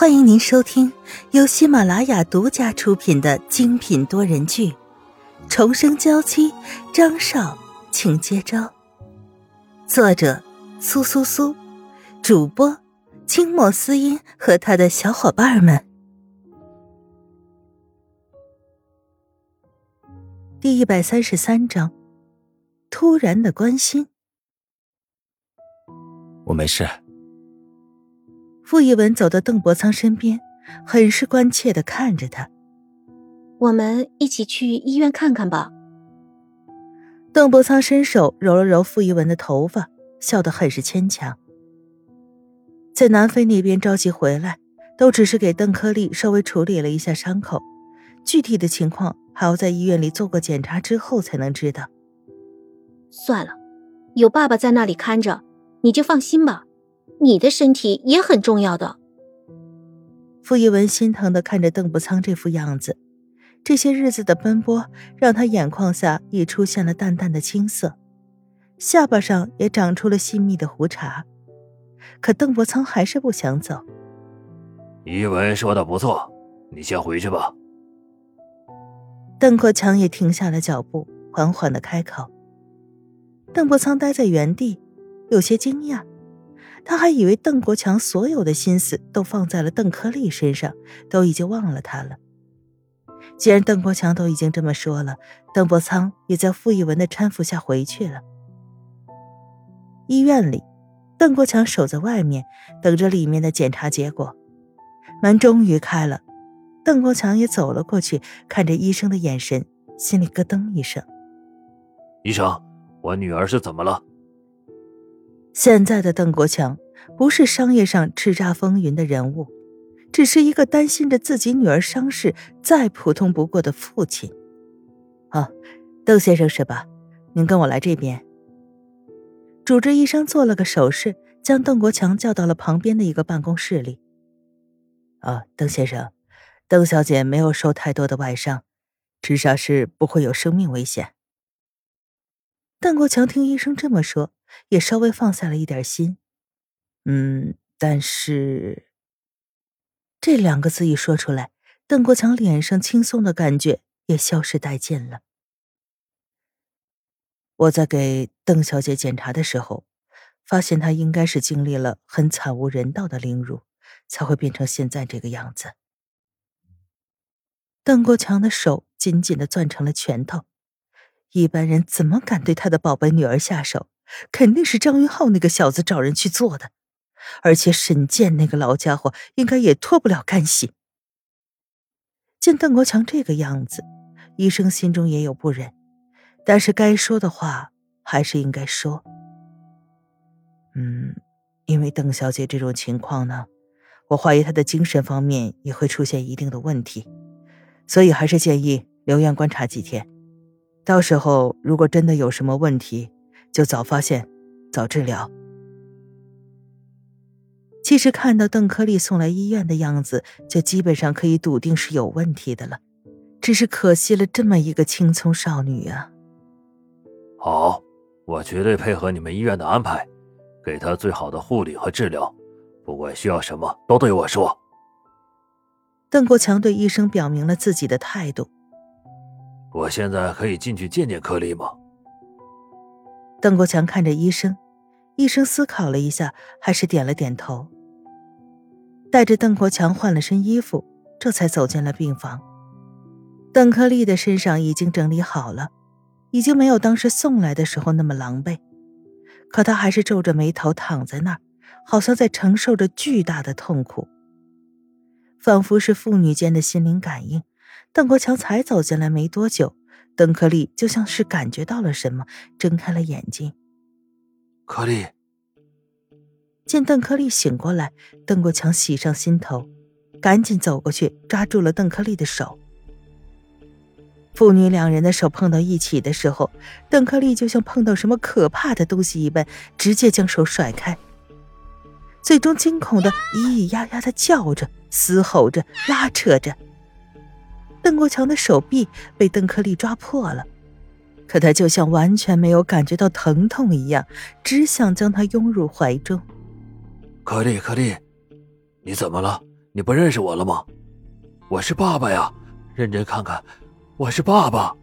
欢迎您收听由喜马拉雅独家出品的精品多人剧《重生娇妻》，张少，请接招。作者：苏苏苏，主播：清墨思音和他的小伙伴们。第一百三十三章：突然的关心。我没事。傅一文走到邓伯苍身边，很是关切的看着他。我们一起去医院看看吧。邓伯苍伸手揉了揉傅一文的头发，笑得很是牵强。在南非那边着急回来，都只是给邓克利稍微处理了一下伤口，具体的情况还要在医院里做过检查之后才能知道。算了，有爸爸在那里看着，你就放心吧。你的身体也很重要的。傅一文心疼的看着邓不仓这副样子，这些日子的奔波让他眼眶下已出现了淡淡的青色，下巴上也长出了细密的胡茬。可邓伯仓还是不想走。一文说的不错，你先回去吧。邓国强也停下了脚步，缓缓的开口。邓伯仓待在原地，有些惊讶。他还以为邓国强所有的心思都放在了邓克利身上，都已经忘了他了。既然邓国强都已经这么说了，邓伯仓也在傅一文的搀扶下回去了。医院里，邓国强守在外面，等着里面的检查结果。门终于开了，邓国强也走了过去，看着医生的眼神，心里咯噔一声：“医生，我女儿是怎么了？”现在的邓国强不是商业上叱咤风云的人物，只是一个担心着自己女儿伤势再普通不过的父亲。哦，邓先生是吧？您跟我来这边。主治医生做了个手势，将邓国强叫到了旁边的一个办公室里。啊，邓先生，邓小姐没有受太多的外伤，至少是不会有生命危险。邓国强听医生这么说。也稍微放下了一点心，嗯，但是这两个字一说出来，邓国强脸上轻松的感觉也消失殆尽了。我在给邓小姐检查的时候，发现她应该是经历了很惨无人道的凌辱，才会变成现在这个样子。邓国强的手紧紧的攥成了拳头，一般人怎么敢对他的宝贝女儿下手？肯定是张云浩那个小子找人去做的，而且沈健那个老家伙应该也脱不了干系。见邓国强这个样子，医生心中也有不忍，但是该说的话还是应该说。嗯，因为邓小姐这种情况呢，我怀疑她的精神方面也会出现一定的问题，所以还是建议留院观察几天，到时候如果真的有什么问题。就早发现，早治疗。其实看到邓克利送来医院的样子，就基本上可以笃定是有问题的了。只是可惜了这么一个青葱少女啊！好，我绝对配合你们医院的安排，给她最好的护理和治疗。不管需要什么，都对我说。邓国强对医生表明了自己的态度。我现在可以进去见见克利吗？邓国强看着医生，医生思考了一下，还是点了点头。带着邓国强换了身衣服，这才走进了病房。邓克利的身上已经整理好了，已经没有当时送来的时候那么狼狈，可他还是皱着眉头躺在那儿，好像在承受着巨大的痛苦，仿佛是父女间的心灵感应。邓国强才走进来没多久。邓克利就像是感觉到了什么，睁开了眼睛。克利见邓克利醒过来，邓国强喜上心头，赶紧走过去抓住了邓克利的手。父女两人的手碰到一起的时候，邓克利就像碰到什么可怕的东西一般，直接将手甩开，最终惊恐的咿咿呀呀的叫着、嘶吼着、拉扯着。邓国强的手臂被邓克利抓破了，可他就像完全没有感觉到疼痛一样，只想将他拥入怀中。克利，克利，你怎么了？你不认识我了吗？我是爸爸呀，认真看看，我是爸爸。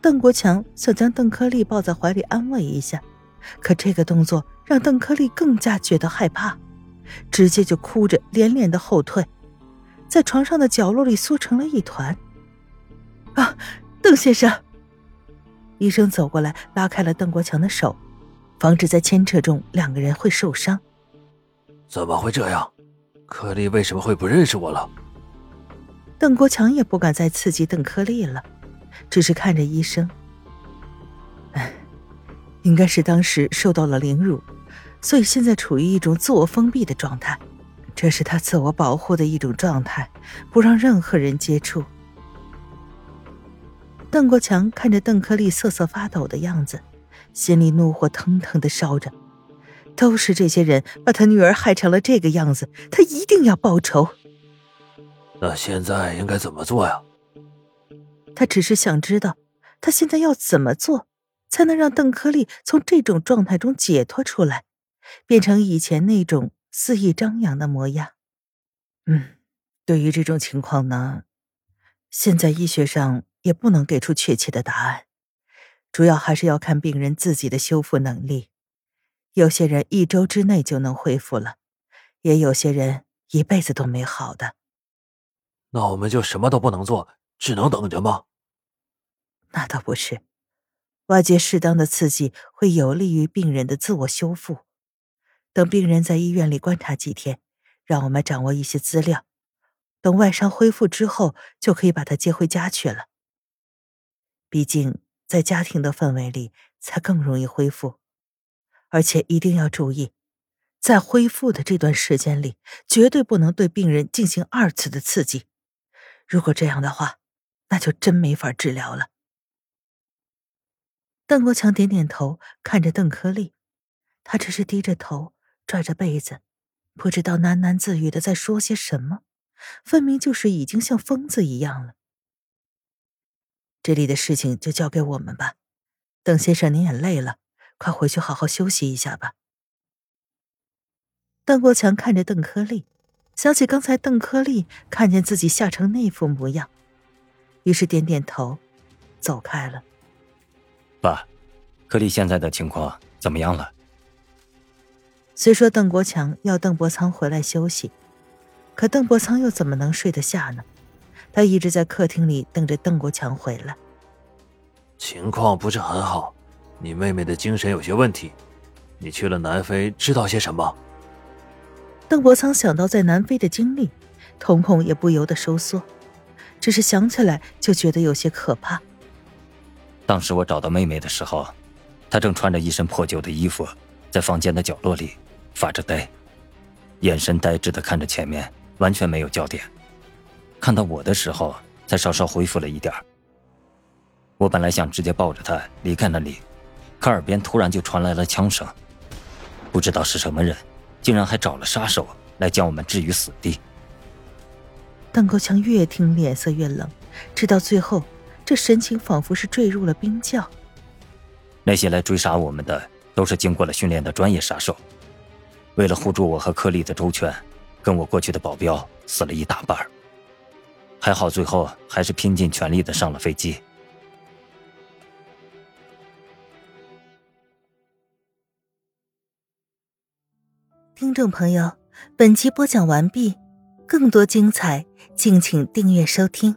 邓国强想将邓克利抱在怀里安慰一下，可这个动作让邓克利更加觉得害怕，直接就哭着连连的后退，在床上的角落里缩成了一团。啊，邓先生！医生走过来拉开了邓国强的手，防止在牵扯中两个人会受伤。怎么会这样？柯利为什么会不认识我了？邓国强也不敢再刺激邓柯利了，只是看着医生。哎，应该是当时受到了凌辱，所以现在处于一种自我封闭的状态，这是他自我保护的一种状态，不让任何人接触。邓国强看着邓克利瑟瑟发抖的样子，心里怒火腾腾的烧着。都是这些人把他女儿害成了这个样子，他一定要报仇。那现在应该怎么做呀？他只是想知道，他现在要怎么做，才能让邓克利从这种状态中解脱出来，变成以前那种肆意张扬的模样。嗯，对于这种情况呢，现在医学上也不能给出确切的答案，主要还是要看病人自己的修复能力。有些人一周之内就能恢复了，也有些人一辈子都没好的。那我们就什么都不能做，只能等着吗？那倒不是，外界适当的刺激会有利于病人的自我修复。等病人在医院里观察几天，让我们掌握一些资料，等外伤恢复之后，就可以把他接回家去了。毕竟在家庭的氛围里，才更容易恢复。而且一定要注意，在恢复的这段时间里，绝对不能对病人进行二次的刺激。如果这样的话，那就真没法治疗了。邓国强点点头，看着邓克利，他只是低着头，拽着被子，不知道喃喃自语的在说些什么，分明就是已经像疯子一样了。这里的事情就交给我们吧，邓先生，您也累了。快回去好好休息一下吧。邓国强看着邓科利，想起刚才邓科利看见自己吓成那副模样，于是点点头，走开了。爸，柯利现在的情况怎么样了？虽说邓国强要邓伯苍回来休息，可邓伯苍又怎么能睡得下呢？他一直在客厅里等着邓国强回来。情况不是很好。你妹妹的精神有些问题，你去了南非，知道些什么？邓伯苍想到在南非的经历，瞳孔也不由得收缩，只是想起来就觉得有些可怕。当时我找到妹妹的时候，她正穿着一身破旧的衣服，在房间的角落里发着呆，眼神呆滞的看着前面，完全没有焦点。看到我的时候，才稍稍恢复了一点我本来想直接抱着他离开那里。可耳边突然就传来了枪声，不知道是什么人，竟然还找了杀手来将我们置于死地。邓国强越听脸色越冷，直到最后，这神情仿佛是坠入了冰窖。那些来追杀我们的都是经过了训练的专业杀手，为了护住我和柯利的周全，跟我过去的保镖死了一大半还好最后还是拼尽全力的上了飞机。听众朋友，本集播讲完毕，更多精彩，敬请订阅收听。